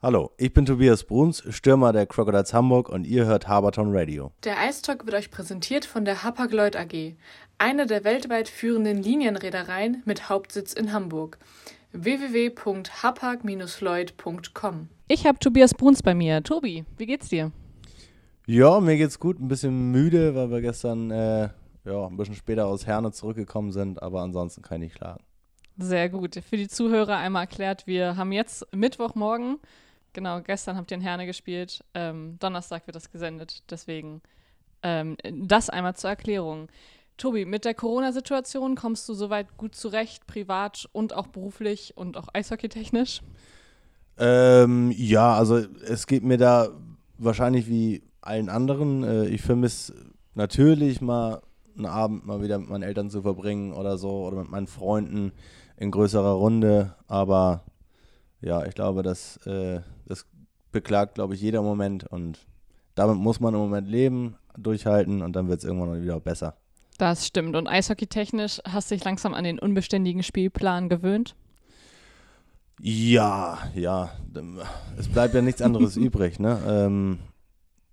Hallo, ich bin Tobias Bruns, Stürmer der Crocodiles Hamburg und ihr hört Haberton Radio. Der Eistalk wird euch präsentiert von der Hapag-Lloyd AG, einer der weltweit führenden Linienreedereien mit Hauptsitz in Hamburg. www.hapag-lloyd.com Ich habe Tobias Bruns bei mir. Tobi, wie geht's dir? Ja, mir geht's gut, ein bisschen müde, weil wir gestern äh, ja, ein bisschen später aus Herne zurückgekommen sind, aber ansonsten kann ich nicht klagen. Sehr gut. Für die Zuhörer einmal erklärt, wir haben jetzt Mittwochmorgen. Genau, gestern habt ihr in Herne gespielt. Ähm, Donnerstag wird das gesendet. Deswegen ähm, das einmal zur Erklärung. Tobi, mit der Corona-Situation kommst du soweit gut zurecht, privat und auch beruflich und auch eishockeytechnisch? Ähm, ja, also es geht mir da wahrscheinlich wie allen anderen. Äh, ich vermisse natürlich mal einen Abend mal wieder mit meinen Eltern zu verbringen oder so oder mit meinen Freunden in größerer Runde. Aber ja, ich glaube, das, äh, beklagt, glaube ich, jeder Moment und damit muss man im Moment leben, durchhalten und dann wird es irgendwann wieder besser. Das stimmt. Und eishockeytechnisch hast du dich langsam an den unbeständigen Spielplan gewöhnt? Ja, ja. Es bleibt ja nichts anderes übrig. Ne? Ähm,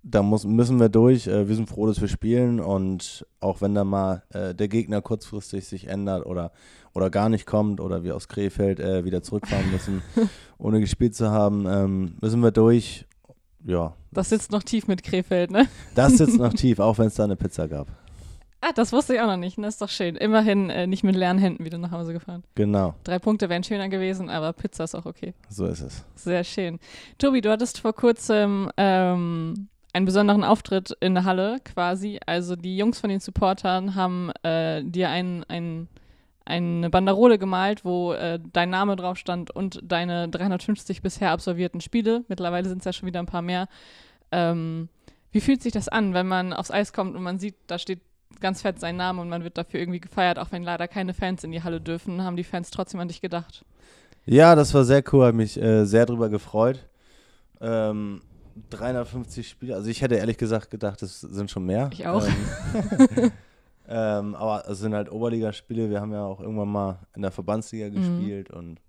da muss, müssen wir durch. Äh, wir sind froh, dass wir spielen und auch wenn da mal äh, der Gegner kurzfristig sich ändert oder, oder gar nicht kommt oder wir aus Krefeld äh, wieder zurückfahren müssen, ohne gespielt zu haben, ähm, müssen wir durch. Ja. Das sitzt noch tief mit Krefeld, ne? Das sitzt noch tief, auch wenn es da eine Pizza gab. Ah, das wusste ich auch noch nicht. Das ne? ist doch schön. Immerhin äh, nicht mit leeren Händen wieder nach Hause gefahren. Genau. Drei Punkte wären schöner gewesen, aber Pizza ist auch okay. So ist es. Sehr schön. Tobi, du hattest vor kurzem ähm, einen besonderen Auftritt in der Halle quasi. Also die Jungs von den Supportern haben äh, dir ein, ein, eine Banderole gemalt, wo äh, dein Name drauf stand und deine 350 bisher absolvierten Spiele. Mittlerweile sind es ja schon wieder ein paar mehr. Ähm, wie fühlt sich das an, wenn man aufs Eis kommt und man sieht, da steht ganz fett sein Name und man wird dafür irgendwie gefeiert, auch wenn leider keine Fans in die Halle dürfen, haben die Fans trotzdem an dich gedacht. Ja, das war sehr cool, habe mich äh, sehr drüber gefreut. Ähm, 350 Spiele. Also ich hätte ehrlich gesagt gedacht, das sind schon mehr. Ich auch. Ähm, ähm, aber es sind halt Oberligaspiele. Wir haben ja auch irgendwann mal in der Verbandsliga mhm. gespielt und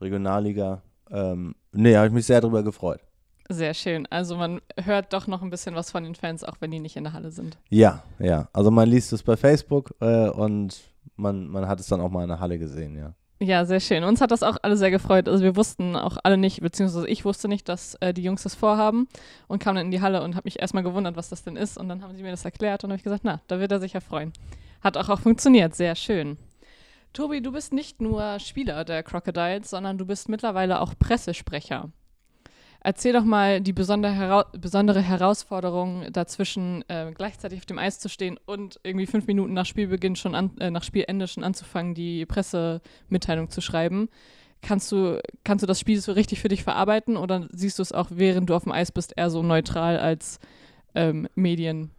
Regionalliga. Ähm, nee, habe ich mich sehr darüber gefreut. Sehr schön. Also man hört doch noch ein bisschen was von den Fans, auch wenn die nicht in der Halle sind. Ja, ja. Also man liest es bei Facebook äh, und man, man hat es dann auch mal in der Halle gesehen, ja. Ja, sehr schön. Uns hat das auch alle sehr gefreut. Also wir wussten auch alle nicht, beziehungsweise ich wusste nicht, dass äh, die Jungs das vorhaben und kam dann in die Halle und habe mich erstmal gewundert, was das denn ist. Und dann haben sie mir das erklärt und habe ich gesagt, na, da wird er sich ja freuen. Hat auch, auch funktioniert, sehr schön. Tobi, du bist nicht nur Spieler der Crocodiles, sondern du bist mittlerweile auch Pressesprecher. Erzähl doch mal die besondere, Hera besondere Herausforderung dazwischen, äh, gleichzeitig auf dem Eis zu stehen und irgendwie fünf Minuten nach Spielbeginn schon an, äh, nach Spielende schon anzufangen, die Pressemitteilung zu schreiben. Kannst du, kannst du das Spiel so richtig für dich verarbeiten oder siehst du es auch, während du auf dem Eis bist, eher so neutral als ähm, Medienbericht?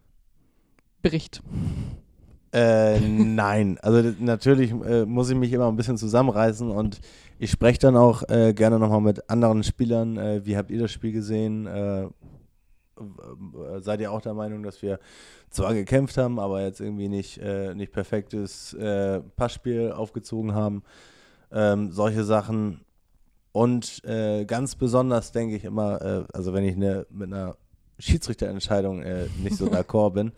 Äh, nein, also natürlich äh, muss ich mich immer ein bisschen zusammenreißen und ich spreche dann auch äh, gerne nochmal mit anderen Spielern. Äh, wie habt ihr das Spiel gesehen? Äh, seid ihr auch der Meinung, dass wir zwar gekämpft haben, aber jetzt irgendwie nicht, äh, nicht perfektes Passspiel aufgezogen haben? Ähm, solche Sachen. Und ganz besonders denke ich immer, also wenn ich ne, mit einer Schiedsrichterentscheidung nicht so d'accord bin,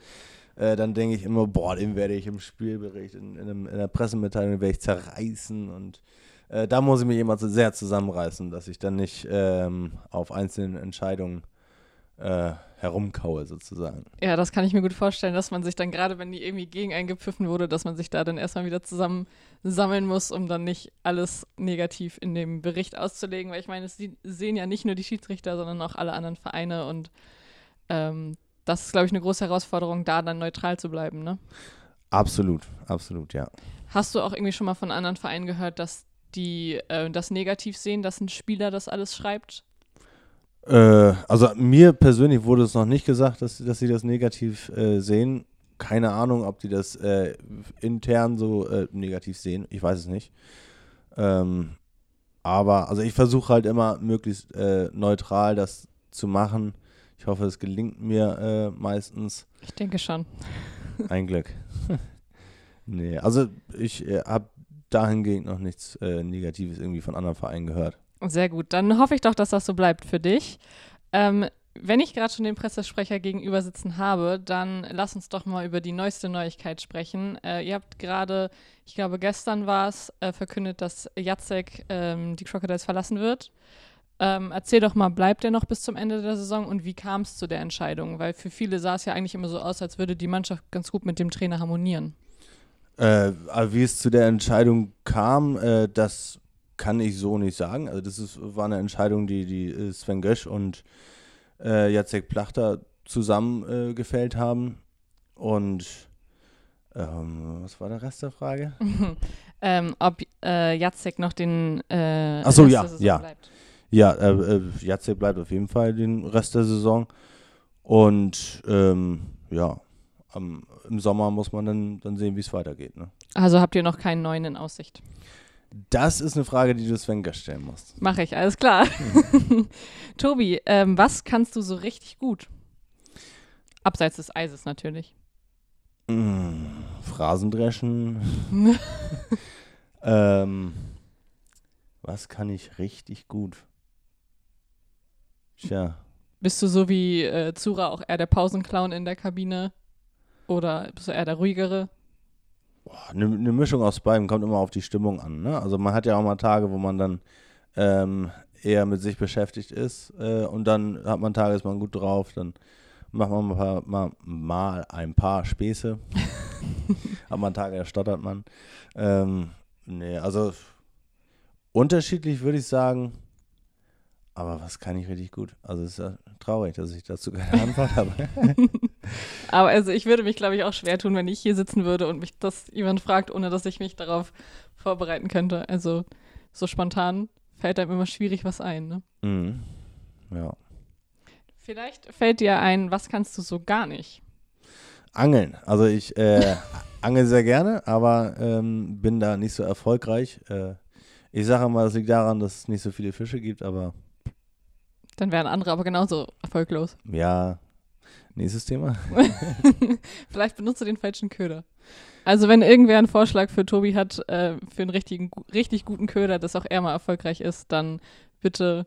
äh, dann denke ich immer, boah, den werde ich im Spielbericht, in, in, einem, in der Pressemitteilung werde ich zerreißen und äh, da muss ich mich immer sehr zusammenreißen, dass ich dann nicht ähm, auf einzelnen Entscheidungen äh, herumkaue sozusagen. Ja, das kann ich mir gut vorstellen, dass man sich dann gerade, wenn die irgendwie gegen eingepfiffen wurde, dass man sich da dann erstmal wieder zusammensammeln muss, um dann nicht alles negativ in dem Bericht auszulegen, weil ich meine, es sehen ja nicht nur die Schiedsrichter, sondern auch alle anderen Vereine und ähm, das ist, glaube ich, eine große Herausforderung, da dann neutral zu bleiben, ne? Absolut, absolut, ja. Hast du auch irgendwie schon mal von anderen Vereinen gehört, dass die äh, das negativ sehen, dass ein Spieler das alles schreibt? Äh, also mir persönlich wurde es noch nicht gesagt, dass, dass sie das negativ äh, sehen. Keine Ahnung, ob die das äh, intern so äh, negativ sehen. Ich weiß es nicht. Ähm, aber also ich versuche halt immer möglichst äh, neutral das zu machen ich hoffe, es gelingt mir äh, meistens. Ich denke schon. Ein Glück. nee, also ich äh, habe dahingehend noch nichts äh, Negatives irgendwie von anderen Vereinen gehört. Sehr gut. Dann hoffe ich doch, dass das so bleibt für dich. Ähm, wenn ich gerade schon den Pressesprecher gegenüber sitzen habe, dann lass uns doch mal über die neueste Neuigkeit sprechen. Äh, ihr habt gerade, ich glaube gestern war es, äh, verkündet, dass Jacek ähm, die Crocodiles verlassen wird. Ähm, erzähl doch mal, bleibt er noch bis zum Ende der Saison und wie kam es zu der Entscheidung? Weil für viele sah es ja eigentlich immer so aus, als würde die Mannschaft ganz gut mit dem Trainer harmonieren. Äh, wie es zu der Entscheidung kam, äh, das kann ich so nicht sagen. Also das ist, war eine Entscheidung, die, die äh, Sven Gösch und äh, Jacek Plachter zusammen äh, gefällt haben. Und ähm, was war der Rest der Frage? ähm, ob äh, Jacek noch den äh, Ach so, Rest ja, der Saison ja. bleibt. Ja, äh, äh, Jacek bleibt auf jeden Fall den Rest der Saison. Und ähm, ja, am, im Sommer muss man dann, dann sehen, wie es weitergeht. Ne? Also habt ihr noch keinen neuen in Aussicht? Das ist eine Frage, die du Sven stellen musst. Mache ich, alles klar. Mhm. Tobi, ähm, was kannst du so richtig gut? Abseits des Eises natürlich. Mm, Phrasendreschen. ähm, was kann ich richtig gut? Tja. Bist du so wie äh, Zura auch eher der Pausenclown in der Kabine? Oder bist du eher der ruhigere? Eine ne Mischung aus beiden kommt immer auf die Stimmung an. Ne? Also man hat ja auch mal Tage, wo man dann ähm, eher mit sich beschäftigt ist äh, und dann hat man Tage, ist man gut drauf, dann macht man ein paar, mal, mal ein paar Späße. hat man Tage, da stottert man. Ähm, nee, also unterschiedlich würde ich sagen. Aber was kann ich richtig gut? Also es ist ja traurig, dass ich dazu keine Antwort habe. Aber also ich würde mich, glaube ich, auch schwer tun, wenn ich hier sitzen würde und mich das jemand fragt, ohne dass ich mich darauf vorbereiten könnte. Also so spontan fällt einem immer schwierig was ein. Ne? Mhm. Ja. Vielleicht fällt dir ein, was kannst du so gar nicht? Angeln. Also ich äh, angel sehr gerne, aber ähm, bin da nicht so erfolgreich. Äh, ich sage mal, das liegt daran, dass es nicht so viele Fische gibt, aber dann wären andere aber genauso erfolglos. Ja. Nächstes Thema. Vielleicht benutze den falschen Köder. Also wenn irgendwer einen Vorschlag für Tobi hat, äh, für einen richtigen, richtig guten Köder, das auch er mal erfolgreich ist, dann bitte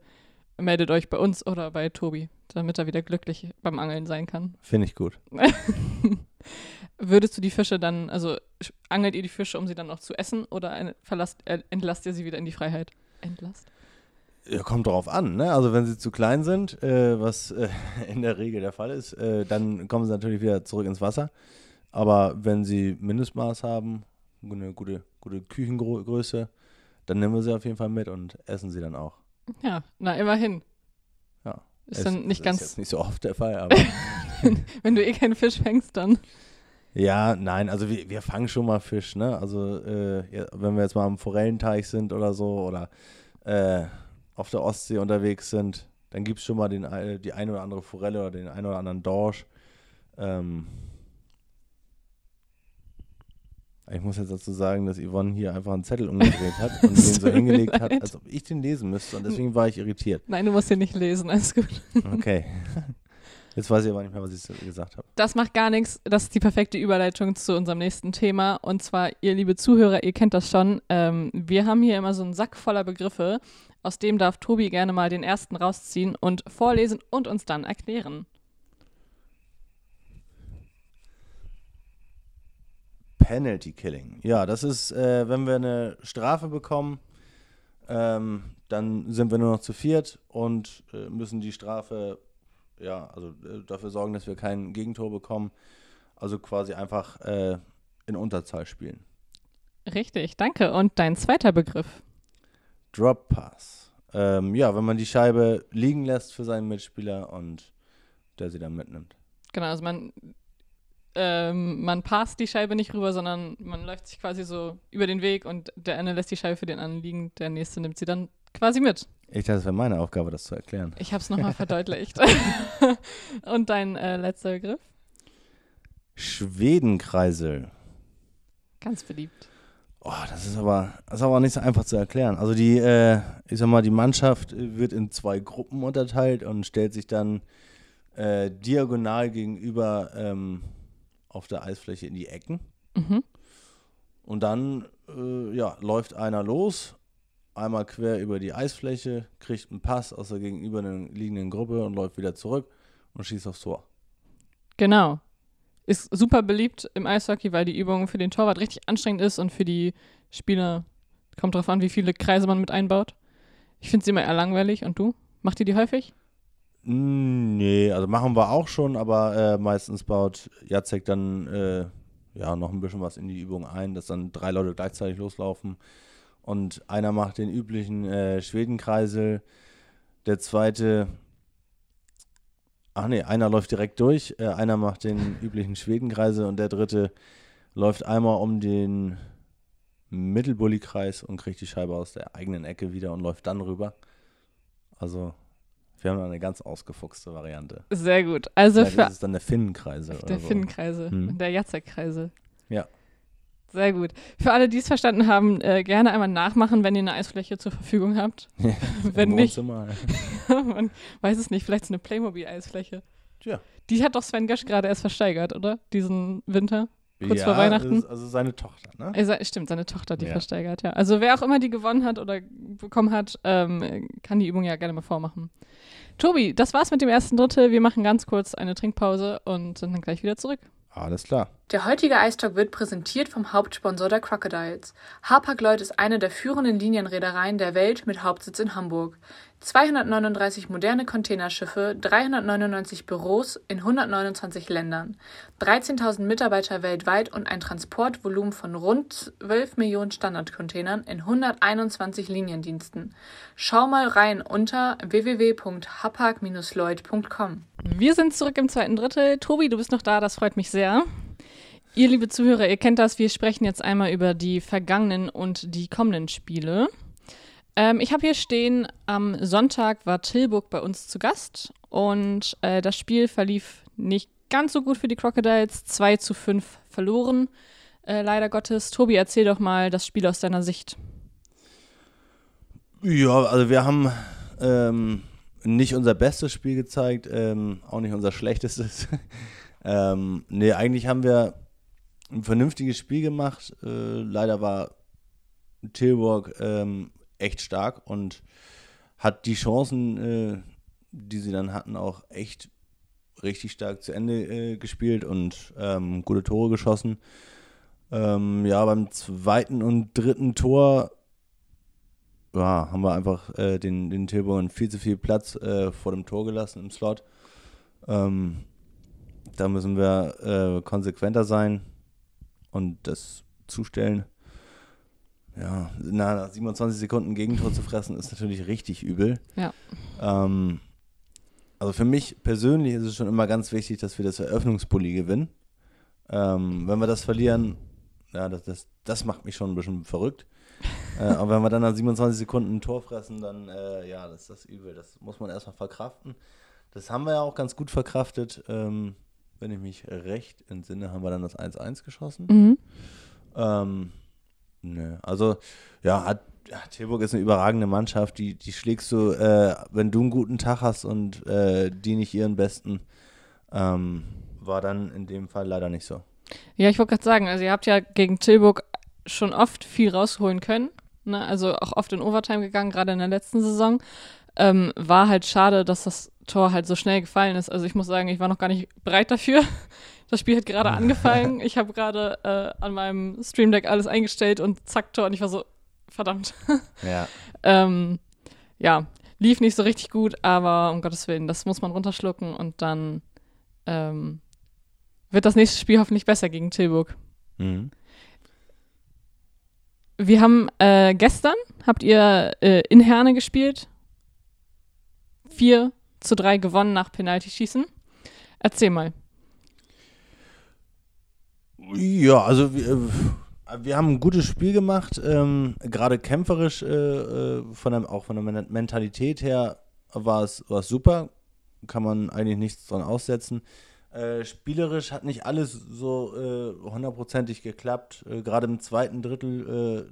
meldet euch bei uns oder bei Tobi, damit er wieder glücklich beim Angeln sein kann. Finde ich gut. Würdest du die Fische dann, also angelt ihr die Fische, um sie dann noch zu essen oder verlasst, äh, entlasst ihr sie wieder in die Freiheit? Entlast? Ja, kommt darauf an, ne? Also wenn sie zu klein sind, äh, was äh, in der Regel der Fall ist, äh, dann kommen sie natürlich wieder zurück ins Wasser. Aber wenn sie Mindestmaß haben, eine gute, gute Küchengröße, dann nehmen wir sie auf jeden Fall mit und essen sie dann auch. Ja, na immerhin. Ja. Ist es, dann nicht ganz. Ist jetzt nicht so oft der Fall, aber. wenn du eh keinen Fisch fängst, dann. Ja, nein, also wir, wir fangen schon mal Fisch, ne? Also äh, wenn wir jetzt mal am Forellenteich sind oder so oder äh, auf der Ostsee unterwegs sind, dann gibt es schon mal den, die eine oder andere Forelle oder den einen oder anderen Dorsch. Ähm ich muss jetzt dazu sagen, dass Yvonne hier einfach einen Zettel umgedreht hat und den so hingelegt hat, als ob ich den lesen müsste. Und deswegen war ich irritiert. Nein, du musst den nicht lesen, alles gut. Okay. Jetzt weiß ich aber nicht mehr, was ich gesagt habe. Das macht gar nichts. Das ist die perfekte Überleitung zu unserem nächsten Thema. Und zwar, ihr liebe Zuhörer, ihr kennt das schon. Ähm, wir haben hier immer so einen Sack voller Begriffe. Aus dem darf Tobi gerne mal den ersten rausziehen und vorlesen und uns dann erklären. Penalty Killing. Ja, das ist, äh, wenn wir eine Strafe bekommen, ähm, dann sind wir nur noch zu viert und äh, müssen die Strafe, ja, also äh, dafür sorgen, dass wir kein Gegentor bekommen. Also quasi einfach äh, in Unterzahl spielen. Richtig, danke. Und dein zweiter Begriff? Drop Pass. Ähm, ja, wenn man die Scheibe liegen lässt für seinen Mitspieler und der sie dann mitnimmt. Genau, also man, ähm, man passt die Scheibe nicht rüber, sondern man läuft sich quasi so über den Weg und der eine lässt die Scheibe für den anderen liegen, der nächste nimmt sie dann quasi mit. Ich dachte, das wäre meine Aufgabe, das zu erklären. Ich habe es nochmal verdeutlicht. und dein äh, letzter Begriff? Schwedenkreisel. Ganz beliebt. Oh, das ist aber, das ist aber nicht so einfach zu erklären. Also die, äh, ich sag mal, die Mannschaft wird in zwei Gruppen unterteilt und stellt sich dann äh, diagonal gegenüber ähm, auf der Eisfläche in die Ecken. Mhm. Und dann, äh, ja, läuft einer los, einmal quer über die Eisfläche, kriegt einen Pass aus der gegenüberliegenden Gruppe und läuft wieder zurück und schießt aufs Tor. Genau. Ist super beliebt im Eishockey, weil die Übung für den Torwart richtig anstrengend ist und für die Spieler kommt drauf an, wie viele Kreise man mit einbaut. Ich finde sie immer eher langweilig. Und du? Macht ihr die häufig? Mm, Nee, also machen wir auch schon, aber äh, meistens baut Jacek dann äh, ja noch ein bisschen was in die Übung ein, dass dann drei Leute gleichzeitig loslaufen und einer macht den üblichen äh, Schwedenkreisel, der zweite, ach nee, einer läuft direkt durch, äh, einer macht den üblichen Schwedenkreisel und der dritte läuft einmal um den Mittelbully-Kreis und kriegt die Scheibe aus der eigenen Ecke wieder und läuft dann rüber. Also wir haben eine ganz ausgefuchste Variante. Sehr gut. Also Vielleicht für ist es dann der Finnenkreisel. der oder so. Finnenkreise Hm. und der Jacek-Kreise. Ja. Sehr gut. Für alle, die es verstanden haben, äh, gerne einmal nachmachen, wenn ihr eine Eisfläche zur Verfügung habt. Wenn nicht, man weiß es nicht, vielleicht so eine Playmobil-Eisfläche. Tja. Die hat doch Sven Gösch gerade erst versteigert, oder? Diesen Winter. Kurz ja, vor Weihnachten. Also seine Tochter, ne? Se- stimmt, seine Tochter, die Ja. versteigert, ja. Also wer auch immer die gewonnen hat oder bekommen hat, ähm, kann die Übung ja gerne mal vormachen. Tobi, das war's mit dem ersten Drittel. Wir machen ganz kurz eine Trinkpause und sind dann gleich wieder zurück. Alles klar. Der heutige Eistalk wird präsentiert vom Hauptsponsor der Crocodiles. Hapag-Lloyd ist eine der führenden Linienreedereien der Welt mit Hauptsitz in Hamburg. 239 moderne Containerschiffe, 399 Büros in 129 Ländern, 13.000 Mitarbeiter weltweit und ein Transportvolumen von rund 12 Millionen Standardcontainern in 121 Liniendiensten. Schau mal rein unter www.hapag-lloyd.com. Wir sind zurück im zweiten Drittel. Tobi, du bist noch da, das freut mich sehr. Ihr, liebe Zuhörer, ihr kennt das. Wir sprechen jetzt einmal über die vergangenen und die kommenden Spiele. Ähm, ich habe hier stehen, am Sonntag war Tilburg bei uns zu Gast und äh, das Spiel verlief nicht ganz so gut für die Crocodiles. 2 zu 5 verloren, äh, leider Gottes. Tobi, erzähl doch mal das Spiel aus deiner Sicht. Ja, also wir haben ähm, nicht unser bestes Spiel gezeigt, ähm, auch nicht unser schlechtestes. ähm, nee, eigentlich haben wir ein vernünftiges Spiel gemacht. Äh, leider war Tilburg ähm, echt stark und hat die Chancen, äh, die sie dann hatten, auch echt richtig stark zu Ende äh, gespielt und ähm, gute Tore geschossen. Ähm, ja, beim zweiten und dritten Tor ja, haben wir einfach äh, den, den Tilburgern viel zu viel Platz äh, vor dem Tor gelassen im Slot. Ähm, da müssen wir äh, konsequenter sein und das zustellen. Ja, nach 27 Sekunden Gegentor zu fressen, ist natürlich richtig übel. Ja. Ähm, also für mich persönlich ist es schon immer ganz wichtig, dass wir das Eröffnungspulli gewinnen. Ähm, wenn wir das verlieren, ja, das, das, das macht mich schon ein bisschen verrückt. Äh, aber wenn wir dann nach 27 Sekunden ein Tor fressen, dann, äh, ja, das ist das übel. Das muss man erstmal verkraften. Das haben wir ja auch ganz gut verkraftet. Ähm, wenn ich mich recht entsinne, haben wir dann das 1-1 geschossen. Mhm. Ähm, nö. Also, ja, hat, ja, Tilburg ist eine überragende Mannschaft. Die, die schlägst du, äh, wenn du einen guten Tag hast und äh, die nicht ihren besten. Ähm, war dann in dem Fall leider nicht so. Ja, ich wollte gerade sagen, also ihr habt ja gegen Tilburg schon oft viel rausholen können. Ne? Also auch oft in Overtime gegangen, gerade in der letzten Saison. Ähm, war halt schade, dass das Tor halt so schnell gefallen ist. Also ich muss sagen, ich war noch gar nicht bereit dafür. Das Spiel hat gerade angefangen. Ich habe gerade äh, an meinem Stream Deck alles eingestellt und zack, Tor. Und ich war so, verdammt. Ja. ähm, ja, lief nicht so richtig gut, aber um Gottes Willen, das muss man runterschlucken und dann ähm, wird das nächste Spiel hoffentlich besser gegen Tilburg. Mhm. Wir haben äh, gestern, habt ihr äh, in Herne gespielt. 4 zu 3 gewonnen nach Penaltyschießen. Erzähl mal. Ja, also wir, äh, wir haben ein gutes Spiel gemacht, ähm, gerade kämpferisch, äh, äh, von der, auch von der Men- Mentalität her war es war es super, kann man eigentlich nichts dran aussetzen. Äh, spielerisch hat nicht alles so äh, hundertprozentig geklappt, äh, gerade im zweiten Drittel,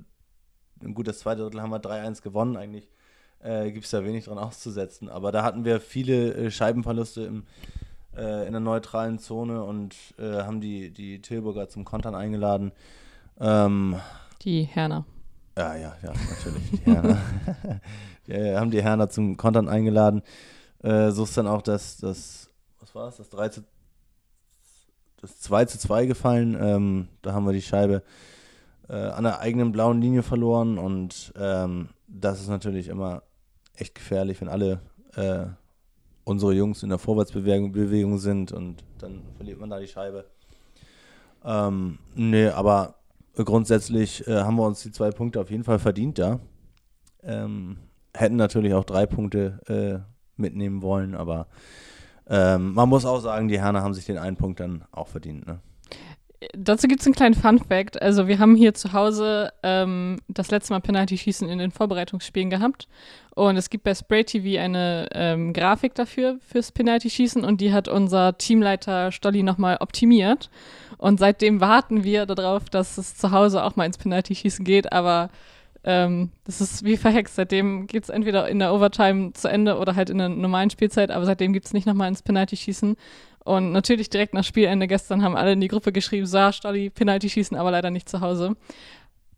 äh, gut, das zweite Drittel haben wir 3-1 gewonnen, eigentlich äh, gibt es da wenig dran auszusetzen, aber da hatten wir viele äh, Scheibenverluste im, äh, in der neutralen Zone und äh, haben die, die Tilburger zum Kontern eingeladen. Ähm, Die Herner. Ja, ja, ja, natürlich. Die Herner. die haben die Herner zum Kontern eingeladen. Äh, so ist dann auch das, das, was war es, das 3 zu, das 2 zu 2 gefallen. Ähm, da haben wir die Scheibe äh, an der eigenen blauen Linie verloren und ähm, das ist natürlich immer echt gefährlich, wenn alle äh, unsere Jungs in der Vorwärtsbewegung Bewegung sind und dann verliert man da die Scheibe. Ähm, nee, aber grundsätzlich äh, haben wir uns die zwei Punkte auf jeden Fall verdient, ja. Ähm, hätten natürlich auch drei Punkte äh, mitnehmen wollen, aber ähm, man muss auch sagen, die Herner haben sich den einen Punkt dann auch verdient, ne? Dazu gibt es einen kleinen Fun-Fact. Also, wir haben hier zu Hause ähm, das letzte Mal Penalty-Schießen in den Vorbereitungsspielen gehabt. Und es gibt bei Spray TV eine ähm, Grafik dafür, fürs Penalty-Schießen. Und die hat unser Teamleiter Stolli nochmal optimiert. Und seitdem warten wir darauf, dass es zu Hause auch mal ins Penalty-Schießen geht. Aber ähm, das ist wie verhext. Seitdem geht es entweder in der Overtime zu Ende oder halt in der normalen Spielzeit. Aber seitdem gibt es nicht nochmal ins Penalty-Schießen. Und natürlich direkt nach Spielende gestern haben alle in die Gruppe geschrieben, so, Stolli, Penalty schießen, aber leider nicht zu Hause.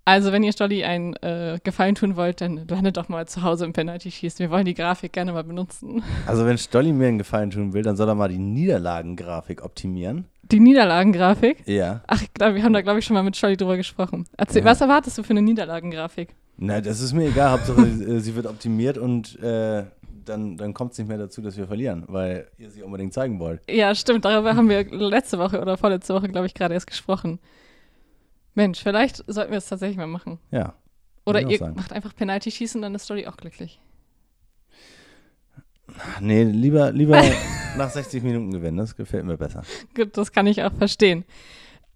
Also, wenn ihr Stolli einen äh, Gefallen tun wollt, dann landet doch mal zu Hause im Penalty schießen. Wir wollen die Grafik gerne mal benutzen. Also, wenn Stolli mir einen Gefallen tun will, dann soll er mal die Niederlagengrafik optimieren. Die Niederlagengrafik? Ja. Ach, wir haben da, glaube ich, schon mal mit Stolli drüber gesprochen. Erzähl, ja. was erwartest du für eine Niederlagengrafik? Na, das ist mir egal. Hauptsache, äh, sie wird optimiert und äh, dann, dann kommt es nicht mehr dazu, dass wir verlieren, weil ihr sie unbedingt zeigen wollt. Ja, stimmt. Darüber haben wir letzte Woche oder vorletzte Woche, glaube ich, gerade erst gesprochen. Mensch, vielleicht sollten wir es tatsächlich mal machen. Ja. Oder ihr sagen. macht einfach Penalty schießen, dann ist Story auch glücklich. Nee, lieber, lieber nach 60 Minuten gewinnen, das gefällt mir besser. Gut, das kann ich auch verstehen.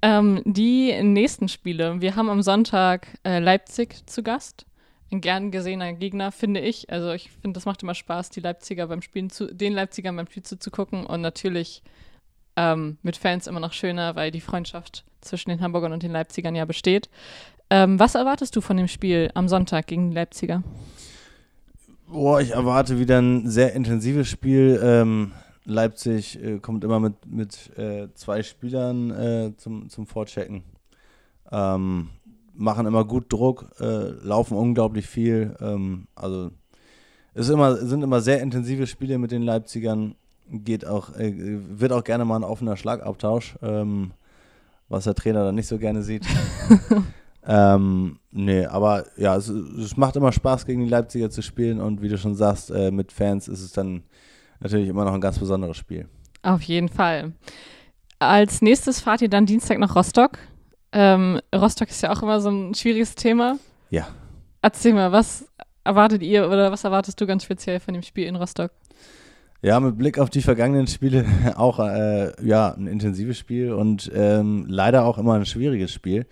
Ähm, die nächsten Spiele. Wir haben am Sonntag äh, Leipzig zu Gast ein gern gesehener Gegner, finde ich. Also ich finde, das macht immer Spaß, die Leipziger beim Spielen zu, den Leipzigern beim Spiel zuzugucken und natürlich ähm, mit Fans immer noch schöner, weil die Freundschaft zwischen den Hamburgern und den Leipzigern ja besteht. Ähm, was erwartest du von dem Spiel am Sonntag gegen die Leipziger? Boah, ich erwarte wieder ein sehr intensives Spiel. Ähm, Leipzig äh, kommt immer mit, mit äh, zwei Spielern äh, zum, zum Vorchecken. Ähm, machen immer gut Druck, äh, laufen unglaublich viel. Ähm, also es immer, sind immer sehr intensive Spiele mit den Leipzigern. Geht auch, äh, wird auch gerne mal ein offener Schlagabtausch, ähm, was der Trainer dann nicht so gerne sieht. ähm, nee, aber ja, es, es, macht immer Spaß, gegen die Leipziger zu spielen und wie du schon sagst, äh, mit Fans ist es dann natürlich immer noch ein ganz besonderes Spiel. Auf jeden Fall. Als nächstes fahrt ihr dann Dienstag nach Rostock. Ähm, Rostock ist ja auch immer so ein schwieriges Thema. Ja. Erzähl mal, was erwartet ihr oder was erwartest du ganz speziell von dem Spiel in Rostock? Ja, mit Blick auf die vergangenen Spiele auch äh, ja, ein intensives Spiel und ähm, leider auch immer ein schwieriges Spiel.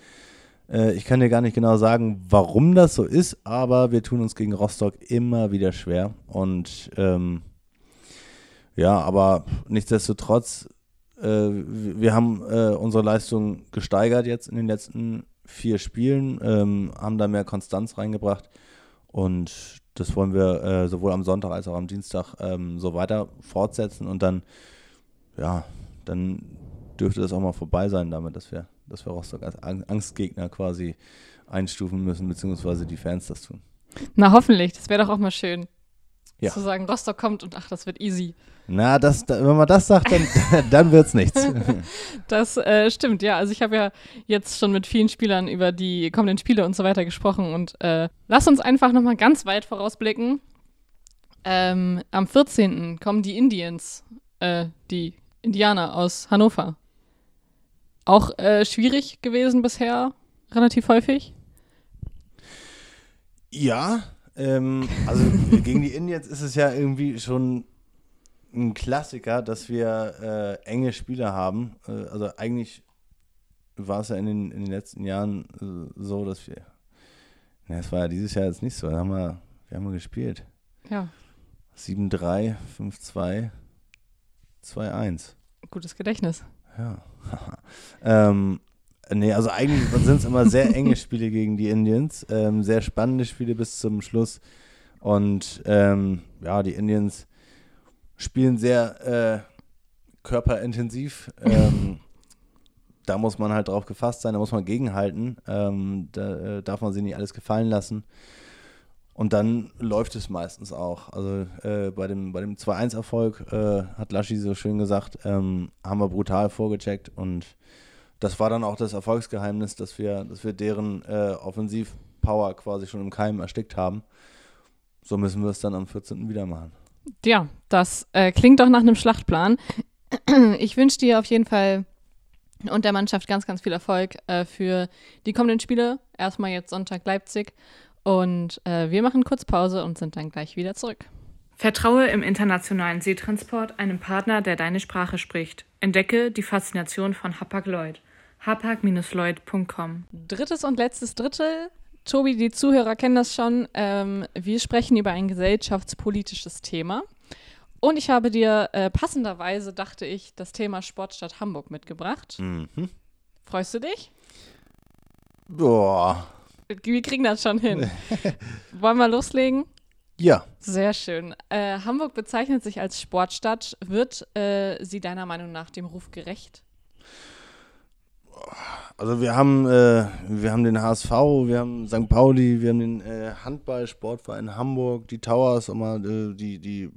Äh, ich kann dir gar nicht genau sagen, warum das so ist, aber wir tun uns gegen Rostock immer wieder schwer. Und ähm, ja, aber nichtsdestotrotz äh, wir haben äh, unsere Leistung gesteigert jetzt in den letzten vier Spielen, ähm, haben da mehr Konstanz reingebracht und das wollen wir äh, sowohl am Sonntag als auch am Dienstag ähm, so weiter fortsetzen und dann, ja, dann dürfte das auch mal vorbei sein damit, dass wir, dass wir Rostock als Angstgegner quasi einstufen müssen, beziehungsweise die Fans das tun. Na, hoffentlich. Das wäre doch auch mal schön. Ja. Zu sagen, Rostock kommt und ach, das wird easy. Na, das, wenn man das sagt, dann, dann wird es nichts. Das äh, stimmt, ja. Also ich habe ja jetzt schon mit vielen Spielern über die kommenden Spiele und so weiter gesprochen und äh, lass uns einfach nochmal ganz weit vorausblicken. Ähm, am 14. kommen die Indians, äh, die Indianer aus Hannover. Auch äh, schwierig gewesen bisher, relativ häufig. Ja, ähm, also gegen die Indians ist es ja irgendwie schon ein Klassiker, dass wir äh, enge Spieler haben. Äh, also eigentlich war es ja in den, in den letzten Jahren äh, so, dass wir. Na, es war ja dieses Jahr jetzt nicht so. Da haben wir, wir haben gespielt. Ja. 7-3, 5-2, 2-1. Gutes Gedächtnis. Ja. ähm, nee, also eigentlich sind es immer sehr enge Spiele gegen die Indians. Ähm, sehr spannende Spiele bis zum Schluss. Und ähm, ja, die Indians spielen sehr äh, körperintensiv. Ähm, da muss man halt drauf gefasst sein, da muss man gegenhalten. Ähm, da äh, darf man sich nicht alles gefallen lassen. Und dann läuft es meistens auch. Also äh, bei dem, bei dem 2-1-Erfolg, äh, hat Laschi so schön gesagt, ähm, haben wir brutal vorgecheckt. Und das war dann auch das Erfolgsgeheimnis, dass wir, dass wir deren äh, Offensivpower quasi schon im Keim erstickt haben. So müssen wir es dann am 14. wieder machen. Ja, das äh, klingt doch nach einem Schlachtplan. Ich wünsche dir auf jeden Fall und der Mannschaft ganz, ganz viel Erfolg äh, für die kommenden Spiele. Erstmal jetzt Sonntag Leipzig. Und äh, wir machen kurz Pause und sind dann gleich wieder zurück. Vertraue im internationalen Seetransport einem Partner, der deine Sprache spricht. Entdecke die Faszination von Hapag-Lloyd. hapag-lloyd.com Drittes und letztes Drittel. Tobi, die Zuhörer kennen das schon. Ähm, wir sprechen über ein gesellschaftspolitisches Thema. Und ich habe dir äh, passenderweise, dachte ich, das Thema Sportstadt Hamburg mitgebracht. Mhm. Freust du dich? Boah. Wir kriegen das schon hin. Wollen wir loslegen? Ja. Sehr schön. Äh, Hamburg bezeichnet sich als Sportstadt. Wird äh, sie deiner Meinung nach dem Ruf gerecht? Also wir haben, äh, wir haben den HSV, wir haben St. Pauli, wir haben den äh, Handball-Sportverein Hamburg, die Towers, um mal äh, die, die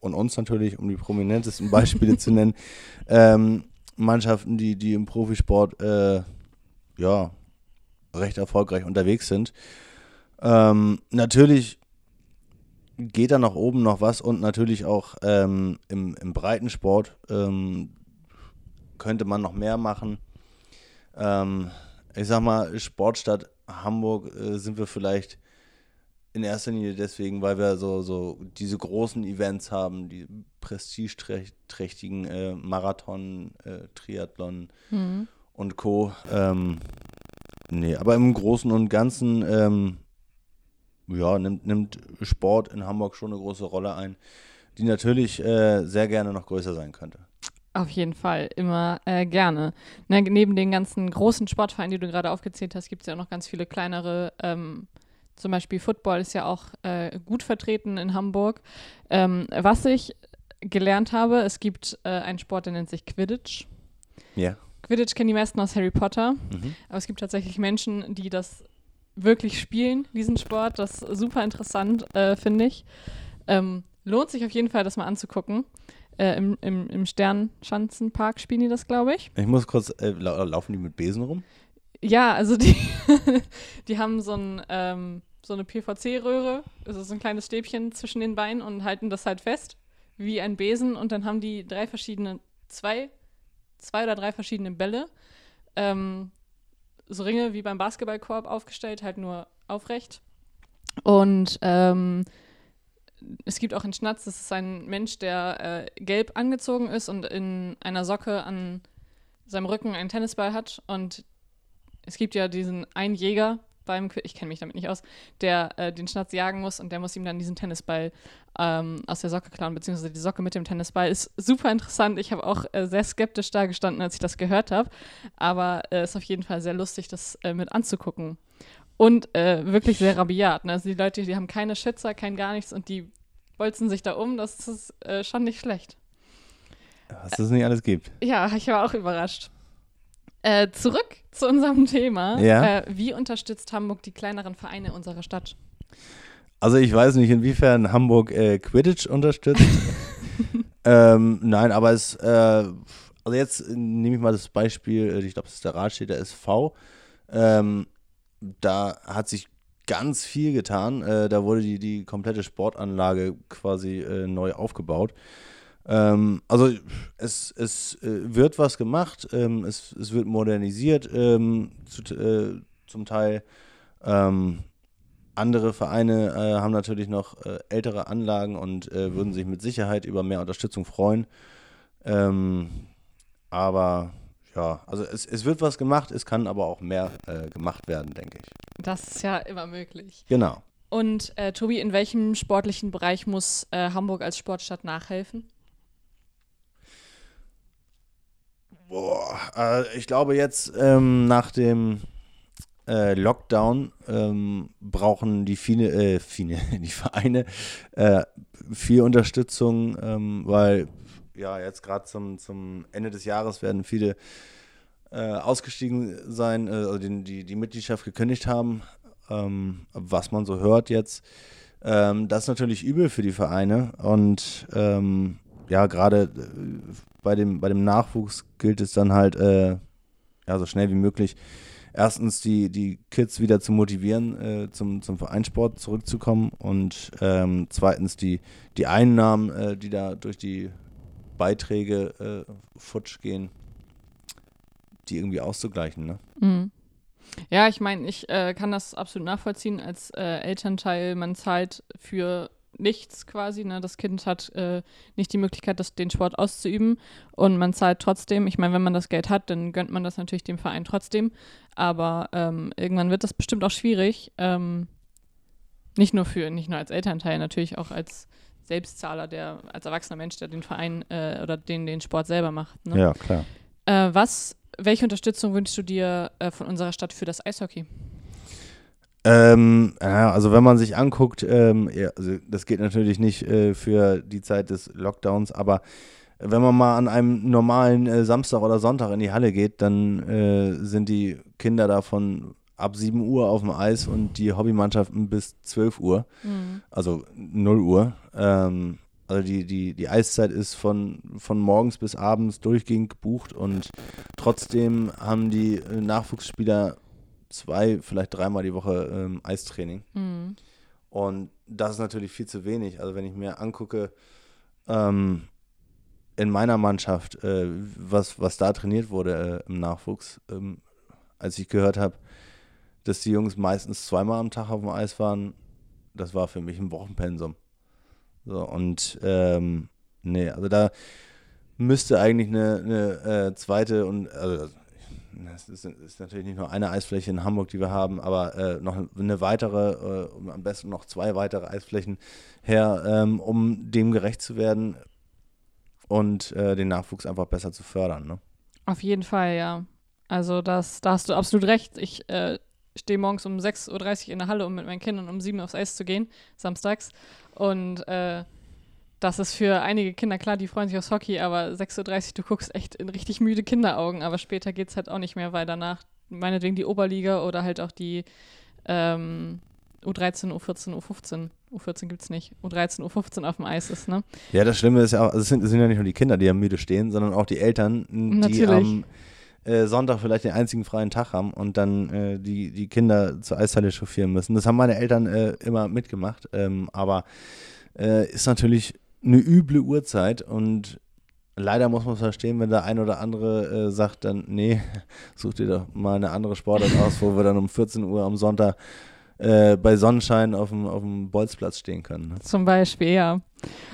und uns natürlich, um die prominentesten Beispiele zu nennen, ähm, Mannschaften, die, die im Profisport äh, ja recht erfolgreich unterwegs sind. Ähm, natürlich geht da nach oben noch was und natürlich auch ähm, im, im Breitensport ähm, könnte man noch mehr machen. Ähm, ich sag mal, Sportstadt Hamburg äh, sind wir vielleicht in erster Linie deswegen, weil wir so, so diese großen Events haben, die prestigeträchtigen äh, Marathon, äh, Triathlon Mhm. und Co. Ähm, nee, aber im Großen und Ganzen ähm, ja, nimmt, nimmt Sport in Hamburg schon eine große Rolle ein, die natürlich äh, sehr gerne noch größer sein könnte. Auf jeden Fall, immer äh, gerne. Ne, neben den ganzen großen Sportvereinen, die du gerade aufgezählt hast, gibt es ja auch noch ganz viele kleinere. Ähm, zum Beispiel Football ist ja auch äh, gut vertreten in Hamburg. Ähm, was ich gelernt habe, es gibt äh, einen Sport, der nennt sich Quidditch. Ja. Quidditch kennen die meisten aus Harry Potter, Mhm. aber es gibt tatsächlich Menschen, die das wirklich spielen, diesen Sport. Das ist super interessant, äh, finde ich. Ähm, lohnt sich auf jeden Fall, das mal anzugucken. Äh, Im im, im Sternschanzenpark spielen die das, glaube ich. Ich muss kurz, äh, lau laufen die mit Besen rum? Ja, also die, die haben so, ein, ähm, so eine PVC-Röhre, also so ein kleines Stäbchen zwischen den Beinen und halten das halt fest, wie ein Besen. Und dann haben die drei verschiedene, zwei, zwei oder drei verschiedene Bälle, ähm, so Ringe wie beim Basketballkorb aufgestellt, halt nur aufrecht. Und ähm, es gibt auch einen Schnatz, das ist ein Mensch, der äh, gelb angezogen ist und in einer Socke an seinem Rücken einen Tennisball hat. Und es gibt ja diesen einen Jäger beim, ich kenne mich damit nicht aus, der äh, den Schnatz jagen muss und der muss ihm dann diesen Tennisball ähm, aus der Socke klauen, beziehungsweise die Socke mit dem Tennisball. Ist super interessant. Ich habe auch äh, sehr skeptisch da gestanden, als ich das gehört habe. Aber es äh, ist auf jeden Fall sehr lustig, das äh, mit anzugucken. Und äh, wirklich sehr rabiat. Ne? Also die Leute, die haben keine Schützer, kein gar nichts und die bolzen sich da um. Das ist äh, schon nicht schlecht. Was es nicht alles gibt. Ja, ich war auch überrascht. Äh, zurück zu unserem Thema. Ja. Äh, wie unterstützt Hamburg die kleineren Vereine unserer Stadt? Also ich weiß nicht, inwiefern Hamburg äh, Quidditch unterstützt. ähm, nein, aber es, äh, also jetzt nehme ich mal das Beispiel, äh, ich glaube, das ist der Radstädter SV. Ähm, da hat sich ganz viel getan. Äh, da wurde die, die komplette Sportanlage quasi äh, neu aufgebaut. Ähm, also es, es äh, wird was gemacht, ähm, es, es wird modernisiert ähm, zu, äh, zum Teil. Ähm, andere Vereine äh, haben natürlich noch äh, ältere Anlagen und würden sich mit Sicherheit über mehr Unterstützung freuen. Ähm, aber ja, also es, es wird was gemacht, es kann aber auch mehr äh, gemacht werden, denke ich. Das ist ja immer möglich. Genau. Und äh, Tobi, in welchem sportlichen Bereich muss äh, Hamburg als Sportstadt nachhelfen? Boah, äh, ich glaube jetzt ähm, nach dem äh, Lockdown ähm, brauchen die viele, äh, viele, die Vereine äh, viel Unterstützung, ähm, weil ja jetzt gerade zum, zum Ende des Jahres werden viele äh, ausgestiegen sein, äh, also den, die, die Mitgliedschaft gekündigt haben, ähm, was man so hört jetzt. Ähm, das ist natürlich übel für die Vereine und ähm, ja, gerade äh, bei dem, bei dem Nachwuchs gilt es dann halt, äh, ja, so schnell wie möglich, erstens die, die Kids wieder zu motivieren, äh, zum, zum Vereinssport zurückzukommen und ähm, zweitens die, die Einnahmen, äh, die da durch die Beiträge äh, futsch gehen, die irgendwie auszugleichen. Ne? Mhm. Ja, ich meine, ich äh, kann das absolut nachvollziehen. Als äh, Elternteil, man zahlt für nichts quasi. Ne? Das Kind hat äh, nicht die Möglichkeit, das, den Sport auszuüben und man zahlt trotzdem. Ich meine, wenn man das Geld hat, dann gönnt man das natürlich dem Verein trotzdem. Aber ähm, irgendwann wird das bestimmt auch schwierig. Ähm, nicht nur für, nicht nur als Elternteil, natürlich auch als Selbstzahler, der als erwachsener Mensch, der den Verein äh, oder den, den Sport selber macht. Ne? Ja, klar. Äh, was, welche Unterstützung wünschst du dir äh, von unserer Stadt für das Eishockey? Ähm, ja, also wenn man sich anguckt, ähm, ja, also das geht natürlich nicht äh, für die Zeit des Lockdowns, aber wenn man mal an einem normalen äh, Samstag oder Sonntag in die Halle geht, dann äh, sind die Kinder davon ab 7 Uhr auf dem Eis und die Hobbymannschaften bis 12 Uhr, Mhm. also 0 Uhr. Ähm, also die, die, die Eiszeit ist von, von morgens bis abends durchgehend gebucht und trotzdem haben die äh, Nachwuchsspieler zwei, vielleicht dreimal die Woche ähm, Eistraining. Mhm. Und das ist natürlich viel zu wenig. Also wenn ich mir angucke, ähm, in meiner Mannschaft, äh, was, was da trainiert wurde äh, im Nachwuchs, ähm, als ich gehört habe, dass die Jungs meistens zweimal am Tag auf dem Eis waren, das war für mich ein Wochenpensum. So, und ähm, nee, also da müsste eigentlich eine, eine äh, zweite und also es ist, ist natürlich nicht nur eine Eisfläche in Hamburg, die wir haben, aber äh, noch eine weitere, äh, am besten noch zwei weitere Eisflächen her, ähm, um dem gerecht zu werden und äh, den Nachwuchs einfach besser zu fördern. Ne? Auf jeden Fall, ja. Also das, da hast du absolut recht. Ich äh, stehe morgens um 6.30 Uhr in der Halle, um mit meinen Kindern um 7 Uhr aufs Eis zu gehen, samstags. Und äh, das ist für einige Kinder klar, die freuen sich aufs Hockey, aber 6.30 Uhr, du guckst echt in richtig müde Kinderaugen. Aber später geht es halt auch nicht mehr, weil danach meinetwegen die Oberliga oder halt auch die ähm, U13, U14, U15. U14 gibt es nicht. U13, U15 auf dem Eis ist, ne? Ja, das Schlimme ist ja auch, also es sind, es sind ja nicht nur die Kinder, die am müde stehen, sondern auch die Eltern, die Natürlich. am äh, Sonntag vielleicht den einzigen freien Tag haben und dann äh, die, die Kinder zur Eishalle chauffieren müssen. Das haben meine Eltern äh, immer mitgemacht, ähm, aber äh, ist natürlich eine üble Uhrzeit und leider muss man es verstehen, wenn der ein oder andere äh, sagt dann, nee, such dir doch mal eine andere Sportart aus, wo wir dann um 14 Uhr am Sonntag äh, bei Sonnenschein auf dem, auf dem Bolzplatz stehen können. Ne? Zum Beispiel, ja.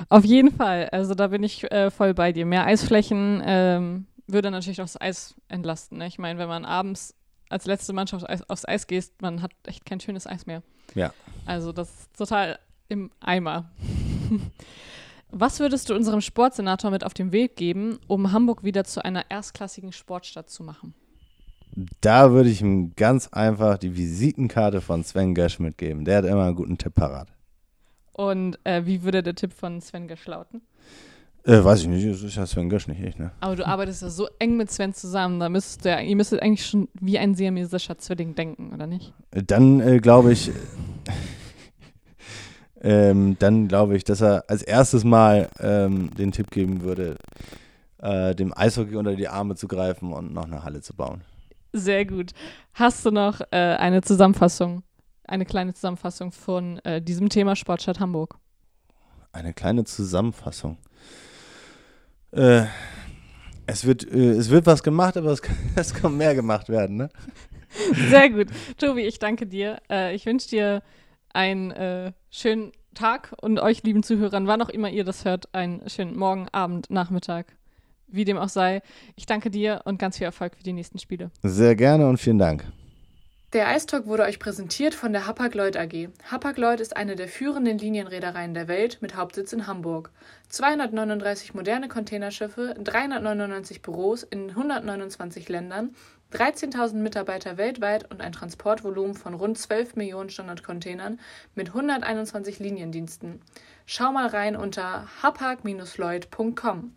Auf jeden Fall. Also da bin ich äh, voll bei dir. Mehr Eisflächen ähm, würde natürlich auch das Eis entlasten. Ne? Ich meine, wenn man abends als letzte Mannschaft aufs Eis, geht, man hat echt kein schönes Eis mehr. Ja. Also das ist total im Eimer. Was würdest du unserem Sportsenator mit auf den Weg geben, um Hamburg wieder zu einer erstklassigen Sportstadt zu machen? Da würde ich ihm ganz einfach die Visitenkarte von Sven Gösch mitgeben. Der hat immer einen guten Tipp parat. Und äh, wie würde der Tipp von Sven Gösch lauten? Äh, weiß ich nicht, das ist ja Sven Gösch nicht ich, ne? Aber du arbeitest ja so eng mit Sven zusammen, da müsstest du ja, ihr müsstet eigentlich schon wie ein siamesischer Zwilling denken, oder nicht? Dann äh, glaube ich, ähm, dann glaube ich, dass er als erstes Mal ähm, den Tipp geben würde, äh, dem Eishockey unter die Arme zu greifen und noch eine Halle zu bauen. Sehr gut. Hast du noch äh, eine Zusammenfassung, eine kleine Zusammenfassung von äh, diesem Thema Sportstadt Hamburg? Eine kleine Zusammenfassung. Äh, es, wird, äh, es wird was gemacht, aber es kann, es kann mehr gemacht werden, ne? Sehr gut. Tobi, ich danke dir. Äh, ich wünsche dir einen äh, schönen Tag und euch, lieben Zuhörern, wann auch immer ihr das hört, einen schönen Morgen, Abend, Nachmittag, wie dem auch sei. Ich danke dir und ganz viel Erfolg für die nächsten Spiele. Sehr gerne und vielen Dank. Der Eistalk wurde euch präsentiert von der Hapag-Lloyd AG. Hapag-Lloyd ist eine der führenden Linienreedereien der Welt mit Hauptsitz in Hamburg. 239 moderne Containerschiffe, 399 Büros in 129 Ländern, 13.000 Mitarbeiter weltweit und ein Transportvolumen von rund 12 Millionen Standardcontainern mit 121 Liniendiensten. Schau mal rein unter hapag-lloyd.com.